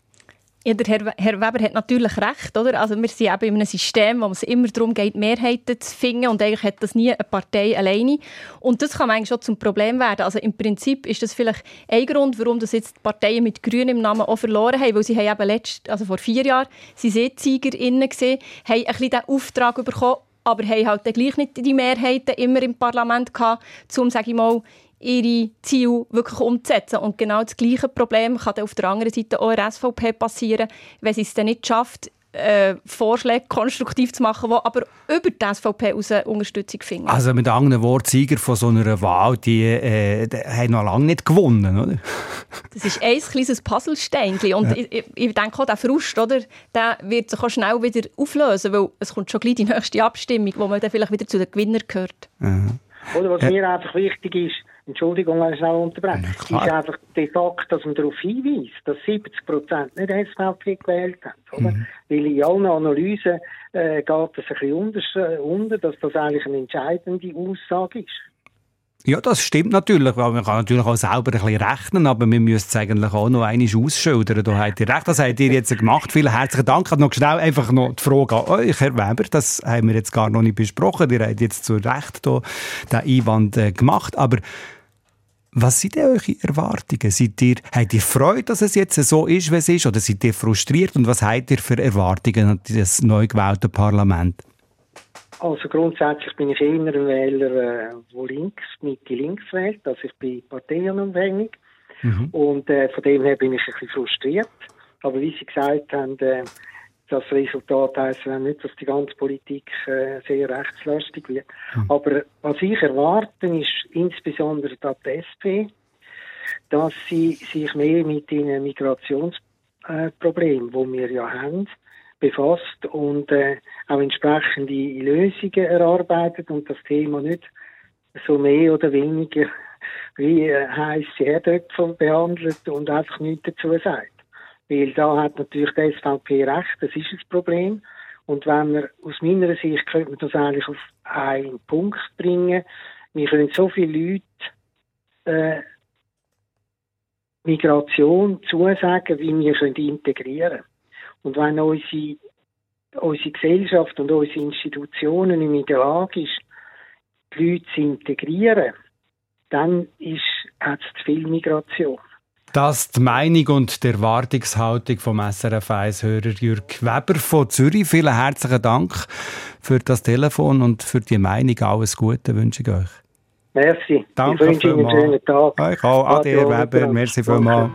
[SPEAKER 4] Ja, der Herr, Herr Weber hat natürlich recht, oder? Also wir sind eben in einem System, wo es immer darum geht, Mehrheiten zu finden und eigentlich hat das nie eine Partei alleine. Und das kann eigentlich schon zum Problem werden. Also im Prinzip ist das vielleicht ein Grund, warum das jetzt die Parteien mit Grün im Namen auch verloren haben, weil sie haben eben letzt, also vor vier Jahren, sie SiegierInnen gesehen, haben ein bisschen den Auftrag bekommen, aber haben halt gleich nicht die Mehrheiten immer im Parlament gehabt, um, sage ich mal, ihre Ziele wirklich umzusetzen. Und genau das gleiche Problem kann dann auf der anderen Seite auch in der SVP passieren, wenn sie es dann nicht schafft, äh, Vorschläge konstruktiv zu machen, die aber über die SVP aus Unterstützung finden.
[SPEAKER 3] Also mit anderen Worten, Sieger von so einer Wahl, die, äh, die haben noch lange nicht gewonnen, oder? [laughs]
[SPEAKER 4] Das ist ein kleines Puzzlesteinchen. Und ich, ich, ich denke auch, der Frust, oder, der wird sich auch schnell wieder auflösen, weil es kommt schon gleich die [laughs] nächste Abstimmung, wo man dann vielleicht wieder zu den Gewinnern gehört.
[SPEAKER 10] Oder was
[SPEAKER 3] Äh.
[SPEAKER 10] mir einfach wichtig ist, Entschuldigung, wenn ich schnell unterbreche,
[SPEAKER 3] Ja,
[SPEAKER 10] ist einfach der Fakt, dass man darauf hinweist, dass 70 Prozent nicht SVP gewählt haben. Oder?
[SPEAKER 3] Mhm.
[SPEAKER 10] Weil in allen Analysen äh, geht es ein bisschen unter, äh, unter, dass das eigentlich eine entscheidende Aussage ist.
[SPEAKER 3] Ja, das stimmt natürlich, weil man kann natürlich auch selber ein bisschen rechnen, aber wir müssen es eigentlich auch noch einmal ausschildern. Da habt ihr recht, das habt ihr jetzt gemacht. Vielen herzlichen Dank. Ich habe noch schnell einfach noch die Frage an euch, Herr Weber, das haben wir jetzt gar noch nicht besprochen. Ihr habt jetzt zu Recht hier den Einwand äh, gemacht, aber was sind denn eure Erwartungen? Seid ihr, habt ihr Freude, dass es jetzt so ist, wie es ist, oder seid ihr frustriert und was habt ihr für Erwartungen an das neu gewählte Parlament?
[SPEAKER 10] Also grundsätzlich bin ich eher ein Wähler, äh, wo links, Mitte links wählt. Also ich bin parteienunabhängig. Und äh, von dem her bin ich ein bisschen frustriert. Aber wie Sie gesagt haben, äh, das Resultat heisst ja nicht, dass die ganze Politik äh, sehr rechtslastig wird. Aber was ich erwarte, ist insbesondere da die SP, dass sie sich mehr mit den Migrationsproblemen, wo wir ja haben, befasst und äh, auch entsprechende Lösungen erarbeitet und das Thema nicht so mehr oder weniger wie äh, heisse Herdöpfel behandelt und einfach nichts dazu sagt. Weil da hat natürlich die SVP recht, das ist ein Problem. Und wenn wir, aus meiner Sicht, könnte man das eigentlich auf einen Punkt bringen. Wir können so viele Leute äh, Migration zusagen, wie wir können integrieren. Und wenn unsere, unsere Gesellschaft und unsere Institutionen nicht in der Lage ist, die Leute zu integrieren, dann ist, hat es zu viel Migration.
[SPEAKER 3] Das ist die Meinung und die Erwartungshaltung vom SRF 1-Hörer Jürg Weber von Zürich. Vielen herzlichen Dank für das Telefon und für die Meinung. Alles Gute wünsche ich euch.
[SPEAKER 10] Merci.
[SPEAKER 3] Danke
[SPEAKER 10] ich wünsche Ihnen einen schönen Tag.
[SPEAKER 3] Euch auch. Ade, Weber. Merci vielmals.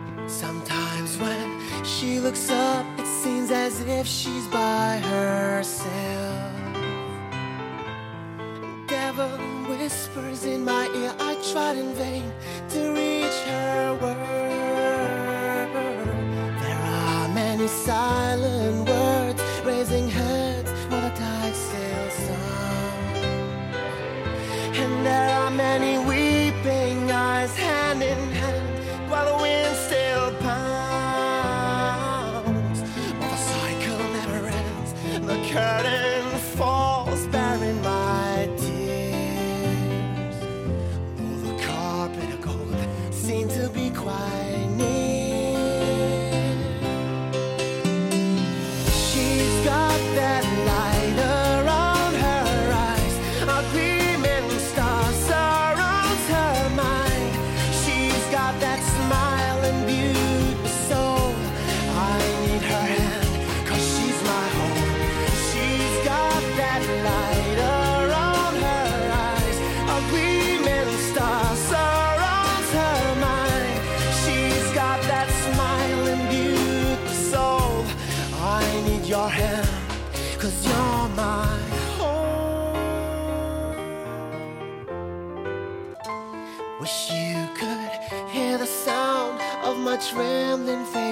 [SPEAKER 11] much rambling faith.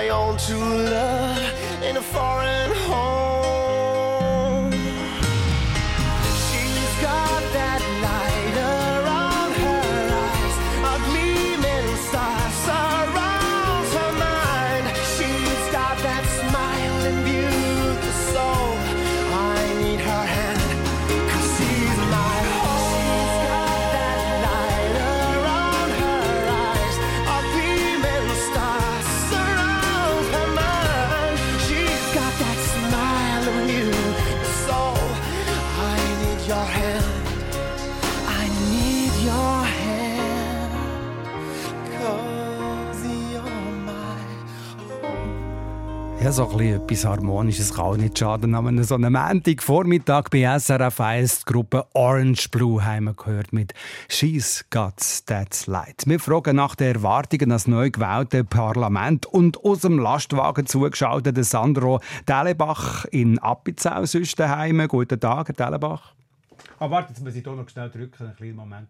[SPEAKER 11] My own true love in a foreign home.
[SPEAKER 3] Ja, so ein etwas Harmonisches kann auch nicht schaden. An so einem Montagvormittag bei SRF 1 die Gruppe Orange Blue haben wir gehört mit «She's Got That Light». Wir fragen nach den Erwartungen ans neu gewählte Parlament und aus dem Lastwagen zugeschaltet Sandro Delebach in Appenzell, sonst daheim. Guten Tag, Herr Delebach. Ah, warte, jetzt muss ich hier noch schnell drücken. Einen kleinen Moment.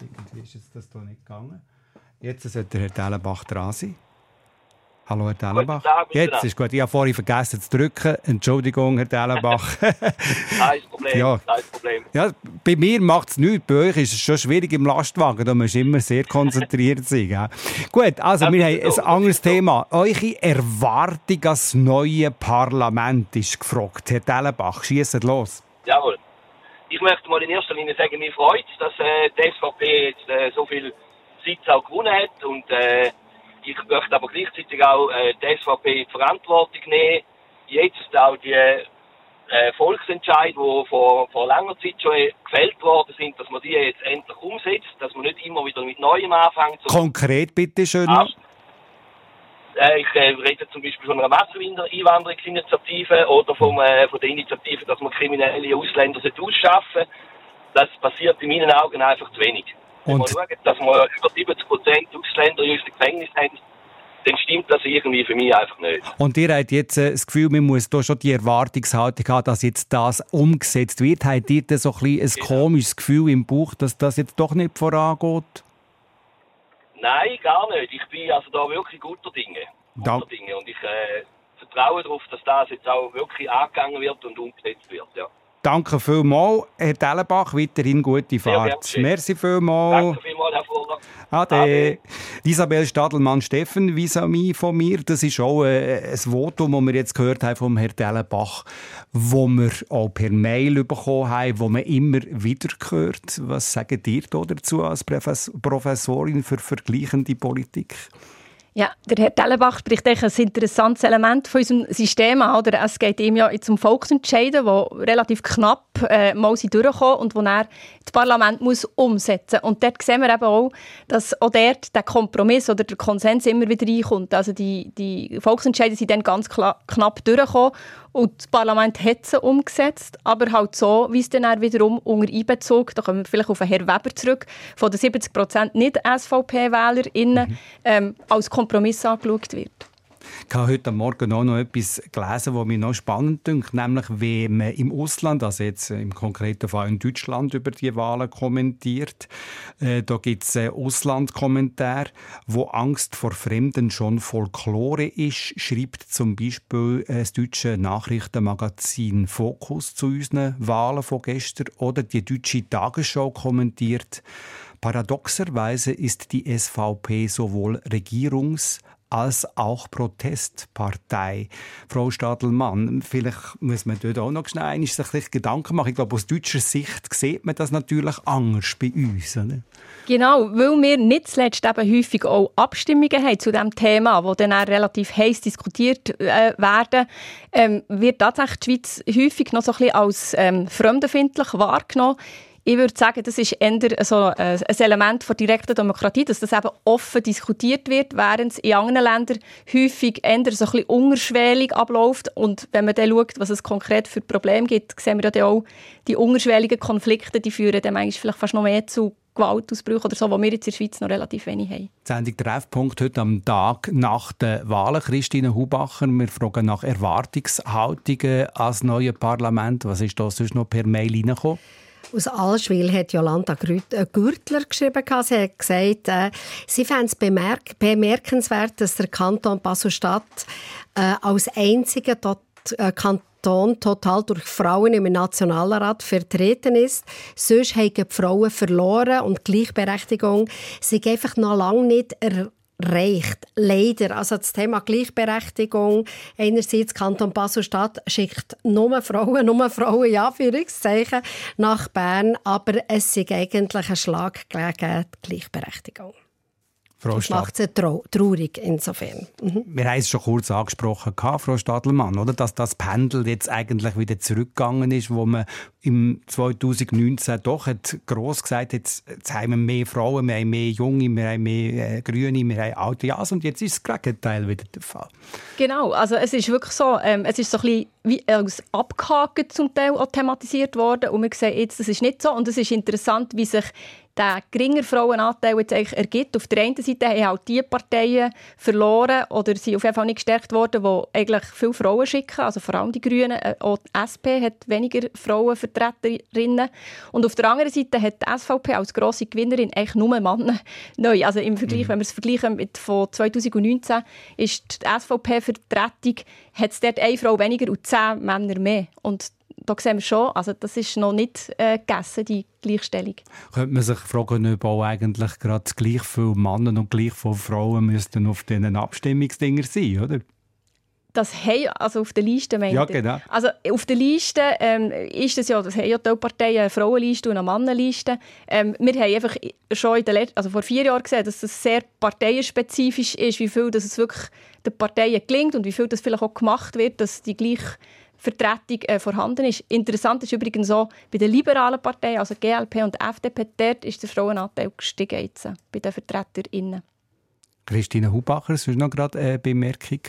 [SPEAKER 3] Irgendwie ist das hier nicht gegangen. Jetzt sollte Herr Delebach dran sein. Hallo, Herr Dellenbach.
[SPEAKER 12] Tag,
[SPEAKER 3] Jetzt
[SPEAKER 12] miteinander.
[SPEAKER 3] ist gut. Ich habe vorhin vergessen zu drücken. Entschuldigung, Herr Dellenbach. [laughs] [laughs]
[SPEAKER 12] Kein Problem,
[SPEAKER 3] Ja.
[SPEAKER 12] kein Problem.
[SPEAKER 3] ja, bei mir macht es nichts. Bei euch ist es schon schwierig im Lastwagen. Da musst du immer sehr konzentriert sein. Gell? Gut, also
[SPEAKER 12] Das
[SPEAKER 3] wir haben
[SPEAKER 12] so,
[SPEAKER 3] ein anderes
[SPEAKER 12] so.
[SPEAKER 3] Thema. Eure Erwartung als neue Parlament ist gefragt. Herr Dellenbach, schießt los.
[SPEAKER 12] Jawohl. Ich möchte mal in erster Linie sagen, mich freut dass äh, die SVP jetzt äh, so viel Sitz auch gewonnen hat und äh, ich möchte aber gleichzeitig auch äh, die SVP in die Verantwortung nehmen, jetzt auch die äh, Volksentscheid, die vor, vor langer Zeit schon äh, gefällt worden sind, dass man die jetzt endlich umsetzt, dass man nicht immer wieder mit Neuem anfängt.
[SPEAKER 3] Konkret bitte schön noch.
[SPEAKER 12] Äh, ich äh, rede zum Beispiel von einer Masseneinwanderungsinitiative oder vom, äh, von der Initiative, dass man kriminelle Ausländer ausschaffen Das passiert in meinen Augen einfach zu wenig.
[SPEAKER 3] Und-
[SPEAKER 12] schauen, dass wir über 70 Prozent Ausländer in unserem Gefängnis haben, dann stimmt das irgendwie für mich einfach nicht.
[SPEAKER 3] Und ihr habt jetzt äh, das Gefühl, man muss da schon die Erwartungshaltung haben, dass jetzt das umgesetzt wird. Habt ihr da so ein, ein komisches Gefühl im Bauch, dass das jetzt doch nicht vorangeht?
[SPEAKER 12] Nein, gar nicht. Ich bin also da wirklich guter Dinge. Guter
[SPEAKER 3] Dank-
[SPEAKER 12] Dinge. Und ich äh, vertraue darauf, dass das jetzt auch wirklich angegangen wird und umgesetzt wird. Ja.
[SPEAKER 3] Danke vielmals, Herr Dellenbach. Weiterhin gute
[SPEAKER 12] Sehr
[SPEAKER 3] Fahrt.
[SPEAKER 12] geschehen.
[SPEAKER 3] Merci vielmals.
[SPEAKER 12] Danke vielmals, Herr Fuller.
[SPEAKER 3] Ade. Isabel Stadelmann-Steffen vis-à-vis von mir. Das ist auch äh, ein Votum, das wir jetzt gehört haben vom Herrn Dellenbach, wo wir auch per Mail bekommen haben, wo man immer wieder hört. Was sagt ihr da dazu als Profes- Professorin für vergleichende Politik?
[SPEAKER 4] Ja, der Herr Dellenbach spricht ein interessantes Element von unserem System an. Oder? Es geht ihm ja jetzt um Volksentscheide, die relativ knapp äh, mal sind durchkommen und die er das Parlament muss umsetzen muss. Und dort sehen wir eben auch, dass auch dort der Kompromiss oder der Konsens immer wieder reinkommt. Also die, die Volksentscheide sind dann ganz knapp durchgekommen und das Parlament hat sie umgesetzt, aber halt so, wie es dann wiederum unter Einbezug, da kommen wir vielleicht auf Herrn Weber zurück, von den 70 Prozent nicht-SVP-WählerInnen ähm, als Kompromiss angeschaut wird.
[SPEAKER 3] Ich habe heute Morgen auch noch etwas gelesen, was mich noch spannend dünkt, nämlich wie man im Ausland, also jetzt im konkreten Fall in Deutschland, über die Wahlen kommentiert. Äh, da gibt es einen Auslandkommentar, wo Angst vor Fremden schon Folklore ist, schreibt zum Beispiel äh, das deutsche Nachrichtenmagazin Fokus zu unseren Wahlen von gestern oder die deutsche Tagesschau kommentiert. Paradoxerweise ist die SVP sowohl Regierungs- als auch Protestpartei. Frau Stadelmann, vielleicht muss man dort auch noch schnell sich Gedanken machen. Ich glaube, aus deutscher Sicht sieht man das natürlich anders bei uns. Oder?
[SPEAKER 4] Genau, weil wir nicht zuletzt eben häufig auch Abstimmungen haben zu diesem Thema, wo dann auch relativ heiß diskutiert äh, werden, ähm, wird tatsächlich die Schweiz häufig noch so ein bisschen als ähm, fremdenfindlich wahrgenommen. Ich würde sagen, das ist eher so äh, ein Element der direkten Demokratie, dass das eben offen diskutiert wird, während es in anderen Ländern häufig eher so ein bisschen unterschwellig abläuft. Und wenn man dann schaut, was es konkret für Probleme gibt, sehen wir ja auch, die unterschwelligen Konflikte, die führen dann manchmal vielleicht fast noch mehr zu Gewaltausbrüchen oder so, wo wir jetzt in der Schweiz noch relativ wenig haben.
[SPEAKER 3] Die Sendung Treffpunkt heute am Tag nach den Wahlen. Christine Hubacher, wir fragen nach Erwartungshaltungen als neue Parlament. Was ist da sonst noch per Mail reingekommen?
[SPEAKER 6] Aus Allschwil hat Jolanda äh, Gürtler geschrieben. Sie hat gesagt, äh, sie fände es bemerk bemerkenswert, dass der Kanton Basel-Stadt äh, als einziger dort, äh, Kanton total durch Frauen im Nationalrat vertreten ist. Sonst haben die Frauen verloren und die Gleichberechtigung sind einfach noch lange nicht er reicht. Leider. Also das Thema Gleichberechtigung. Einerseits Kanton Basel-Stadt schickt nur Frauen, nur Frauen, ja, Anführungszeichen, nach Bern. Aber es ist eigentlich ein Schlag gegen die Gleichberechtigung.
[SPEAKER 3] Frau
[SPEAKER 6] Das macht sie trau traurig insofern. Mhm.
[SPEAKER 3] wir haben es schon kurz angesprochen, Frau Stadelmann, oder? dass das Pendel jetzt eigentlich wieder zurückgegangen ist, wo man im 2019 doch hat gross gesagt jetzt, jetzt haben wir mehr Frauen, wir haben mehr Junge, wir haben mehr äh, Grüne, wir haben alte Jas und jetzt ist das Gegenteil wieder der Fall.
[SPEAKER 4] Genau, also es ist wirklich so, ähm, es ist so ein bisschen wie als abgehakt zum Teil auch thematisiert worden und wir sehen jetzt, das ist nicht so und es ist interessant, wie sich der geringer Frauenanteil jetzt eigentlich ergibt. Auf der einen Seite haben halt die Parteien verloren oder sind auf jeden Fall nicht gestärkt worden, die eigentlich viele Frauen schicken, also vor allem die Grünen. Äh, Auch die SP hat weniger Frauenvertreterinnen. Und auf der anderen Seite hat die SVP als grosse Gewinnerin eigentlich nur Männer [laughs] neu. Also im Vergleich, wenn wir es vergleichen mit von 2019, ist die SVP-Vertretung, hat es dort eine Frau weniger und zehn Männer mehr. Und da sehen wir schon, also das ist noch nicht äh, gegessen, die Gleichstellung.
[SPEAKER 3] Könnte man sich fragen, ob auch eigentlich gerade gleich viele Männer und gleich viele Frauen müssten auf diesen Abstimmungsdinger sein, oder?
[SPEAKER 4] Das haben, also auf der Liste, meint
[SPEAKER 3] Ja, genau.
[SPEAKER 4] Also auf der Liste ähm, ist das ja, das haben ja die Parteien eine Frauenliste und eine Mannenliste. Ähm, wir haben einfach schon in den letzten, also vor vier Jahren gesehen, dass das sehr parteienspezifisch ist, wie viel dass es wirklich den Parteien gelingt und wie viel das vielleicht auch gemacht wird, dass die gleiche Vertretung äh, vorhanden ist. Interessant ist übrigens auch bei den liberalen Parteien, also GLP und FDP, dort ist der Frauenanteil gestiegen jetzt, äh, bei den VertreterInnen.
[SPEAKER 3] Christine Hubacher, ist noch gerade eine Bemerkung.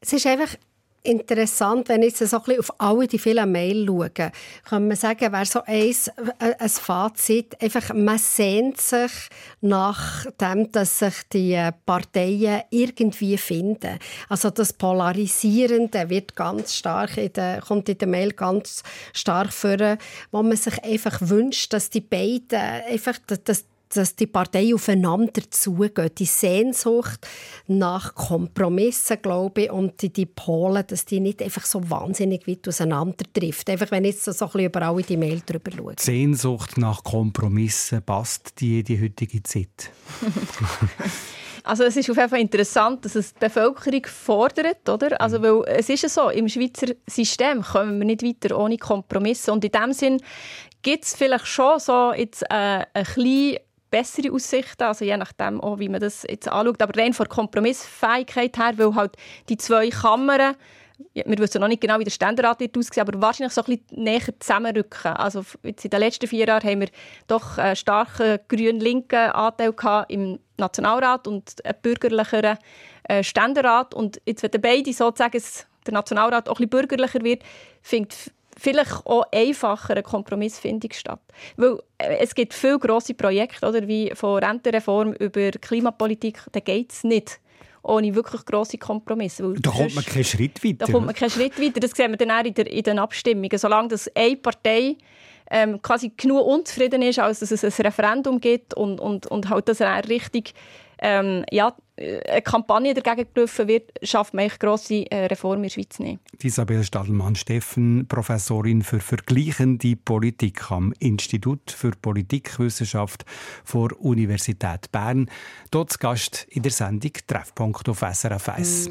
[SPEAKER 6] Es ist einfach interessant, wenn ich jetzt so ein bisschen auf alle die vielen Mails schaue, kann man sagen, wäre so eins, äh, ein Fazit, einfach, man sehnt sich nach dem, dass sich die Parteien irgendwie finden. Also das Polarisierende wird ganz stark, in der, kommt in der Mail ganz stark vor, wo man sich einfach wünscht, dass die beiden einfach, dass dass die Partei aufeinander zugehen. Die Sehnsucht nach Kompromissen, glaube ich, und die, die Polen, dass die nicht einfach so wahnsinnig weit auseinander trifft. Einfach, wenn ich jetzt so ein bisschen über alle die Mail drüber schaue.
[SPEAKER 3] Die Sehnsucht nach Kompromissen passt die in die heutige Zeit. [laughs]
[SPEAKER 4] Also es ist auf jeden Fall interessant, dass es die Bevölkerung fordert, oder? Also weil es ist ja so, im Schweizer System kommen wir nicht weiter ohne Kompromisse und in dem Sinn gibt es vielleicht schon so jetzt äh, ein bisschen bessere Aussichten, also je nachdem auch, wie man das jetzt anschaut, aber rein von Kompromissfähigkeit her, weil halt die zwei Kammern wir wissen noch nicht genau, wie der Ständerat wird aussehen, aber wahrscheinlich so ein bisschen näher zusammenrücken. Also jetzt in den letzten vier Jahren haben wir doch einen starken grün-linken Anteil gehabt im Nationalrat und einen bürgerlicheren äh, Ständerat. Und jetzt, wenn beide sozusagen der Nationalrat auch ein bisschen bürgerlicher wird, findet f- vielleicht auch einfacher eine Kompromissfindung statt. Weil äh, es gibt viele grosse Projekte, oder, wie von Rentenreform über Klimapolitik, da geht es nicht ohne wirklich grosse Kompromisse. Weil
[SPEAKER 3] Da kommt man keinen Schritt weiter.
[SPEAKER 4] da kommt man keinen Schritt weiter. Das sehen wir dann auch in, der, in den Abstimmungen. Solange das eine Partei ähm, quasi genug unzufrieden ist, als dass es ein Referendum gibt und, und, und halt das auch richtig ähm, ja, eine Kampagne dagegen gerufen wird, schafft man grosse äh, Reformen in der Schweiz nicht.
[SPEAKER 3] Isabel Stadelmann-Steffen, Professorin für vergleichende Politik am Institut für Politikwissenschaft vor Universität Bern. Dort zu Gast in der Sendung Treffpunkt auf SRF 1.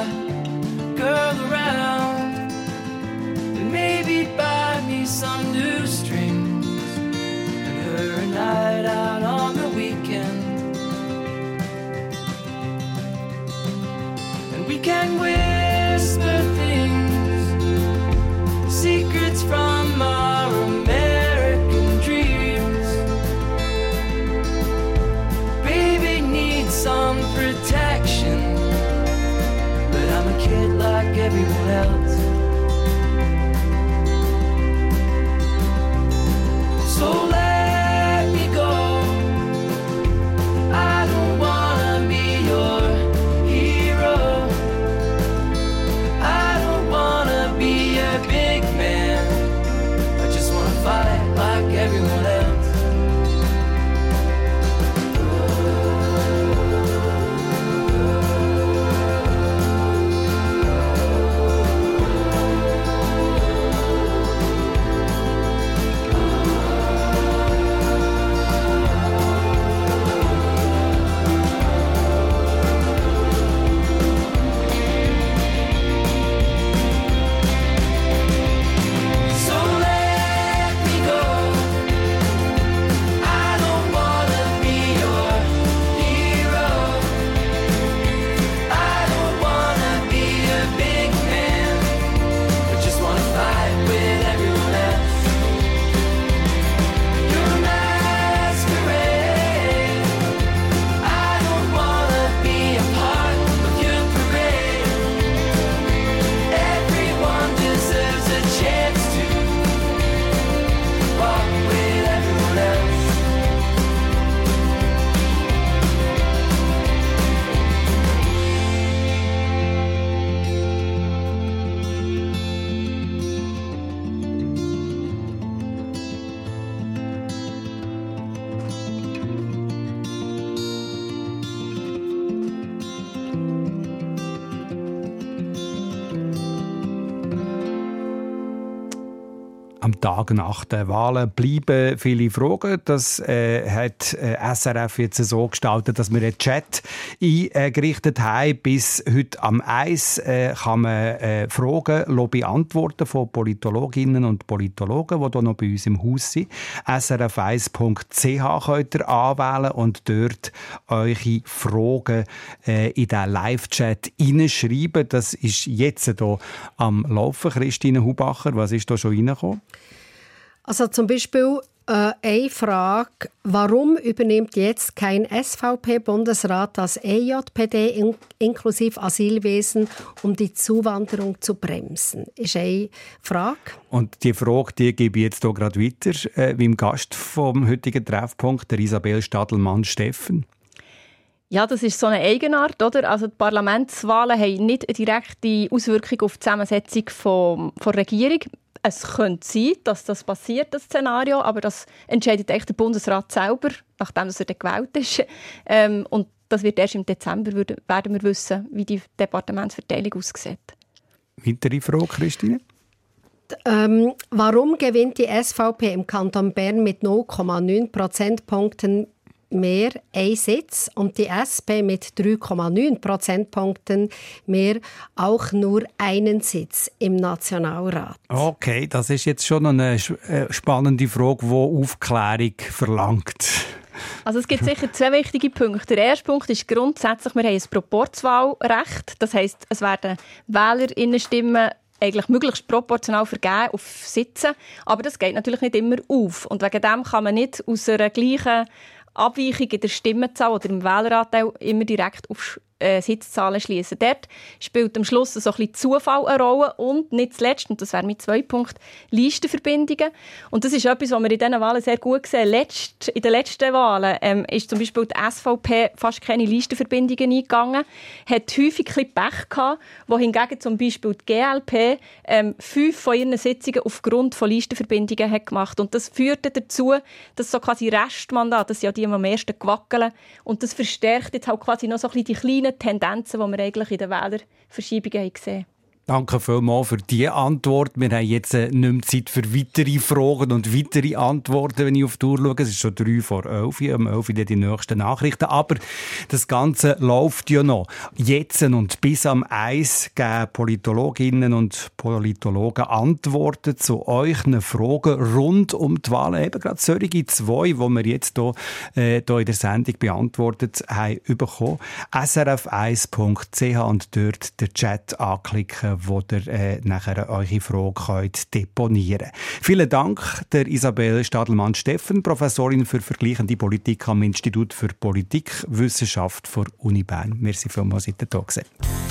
[SPEAKER 13] some new strings and her a night out on the weekend. And we can whisper
[SPEAKER 3] Am Tag nach den Wahlen bleiben viele Fragen. Das äh, hat äh, SRF jetzt so gestaltet, dass wir einen Chat eingerichtet haben. Bis heute am 1 äh, kann man äh, Fragen beantworten von Politologinnen und Politologen, die hier noch bei uns im Haus sind. srf1.ch könnt ihr anwählen und dort eure Fragen äh, in den Live-Chat hineinschreiben. Das ist jetzt hier am Laufen. Christine Hubacher, was ist da schon reingekommen?
[SPEAKER 6] Also zum Beispiel äh, eine Frage, warum übernimmt jetzt kein SVP-Bundesrat das EJPD in, inklusive Asylwesen, um die Zuwanderung zu bremsen? Ist eine Frage.
[SPEAKER 3] Und die Frage, die gebe ich jetzt hier gerade weiter, äh, wie im Gast vom heutigen Treffpunkt, der Isabel Stadelmann-Steffen.
[SPEAKER 4] Ja, das ist so eine Eigenart, oder? Also die Parlamentswahlen haben nicht eine direkte Auswirkung auf die Zusammensetzung von, von der Regierung. Es könnte sein, dass das passiert, das Szenario, aber das entscheidet echt der Bundesrat selber, nachdem er dann gewählt ist. Ähm, und das wird erst im Dezember würde, werden wir wissen, wie die Departementsverteilung aussieht.
[SPEAKER 3] Weitere Frage, Christine?
[SPEAKER 6] Ähm, warum gewinnt die SVP im Kanton Bern mit 0,9 Prozentpunkten mehr ein Sitz und die SP mit 3,9 Prozentpunkten mehr auch nur einen Sitz im Nationalrat.
[SPEAKER 13] Okay, das ist jetzt schon eine äh, spannende Frage, die Aufklärung verlangt.
[SPEAKER 4] Also es gibt sicher zwei wichtige Punkte. Der erste Punkt ist grundsätzlich, wir haben ein Proporzwahlrecht. Das heisst, es werden WählerInnenstimmen eigentlich möglichst proportional vergeben auf Sitze. Aber das geht natürlich nicht immer auf. Und wegen dem kann man nicht aus einer gleichen Abweichung in der Stimmenzahl oder im Wähleranteil immer direkt auf äh, Sitzzahlen schließen. Dort spielt am Schluss so ein bisschen Zufall eine Rolle und nicht zuletzt, und das wäre mein zwei Punkt, Listenverbindungen. Und das ist etwas, was wir in diesen Wahlen sehr gut sehen. Letzt, in den letzten Wahlen ähm, ist zum Beispiel die SVP fast keine Listenverbindungen eingegangen, hat häufig ein bisschen Pech gehabt, wohingegen zum Beispiel die GLP ähm, fünf von ihren Sitzungen aufgrund von Listenverbindungen hat gemacht. Und das führte dazu, dass so quasi Restmandat, das sind ja die, die am meisten gewackeln, und das verstärkt jetzt halt quasi noch so ein bisschen die kleinen Tendenzen, die wir eigentlich in den Wählerverschiebungen haben gesehen
[SPEAKER 13] Danke vielmals für diese Antwort. Wir haben jetzt äh, nicht mehr Zeit für weitere Fragen und weitere Antworten, wenn ich auf die Uhr schaue. Es ist schon drei vor elf, um elf Uhr die nächsten Nachrichten. Aber das Ganze läuft ja noch. Jetzt und bis am Eis geben Politologinnen und Politologen Antworten zu euren Fragen rund um die Wahlen. Eben gerade solche zwei, die wir jetzt hier, äh, hier in der Sendung beantwortet haben, bekommen. srf1.ch und dort den Chat anklicken, wo ihr äh, nachher eure Frage könnt deponieren Vielen Dank der Isabel Stadelmann-Steffen, Professorin für vergleichende Politik am Institut für Politikwissenschaft der Uni Bern. Merci vielmals, dass ihr da gewesen.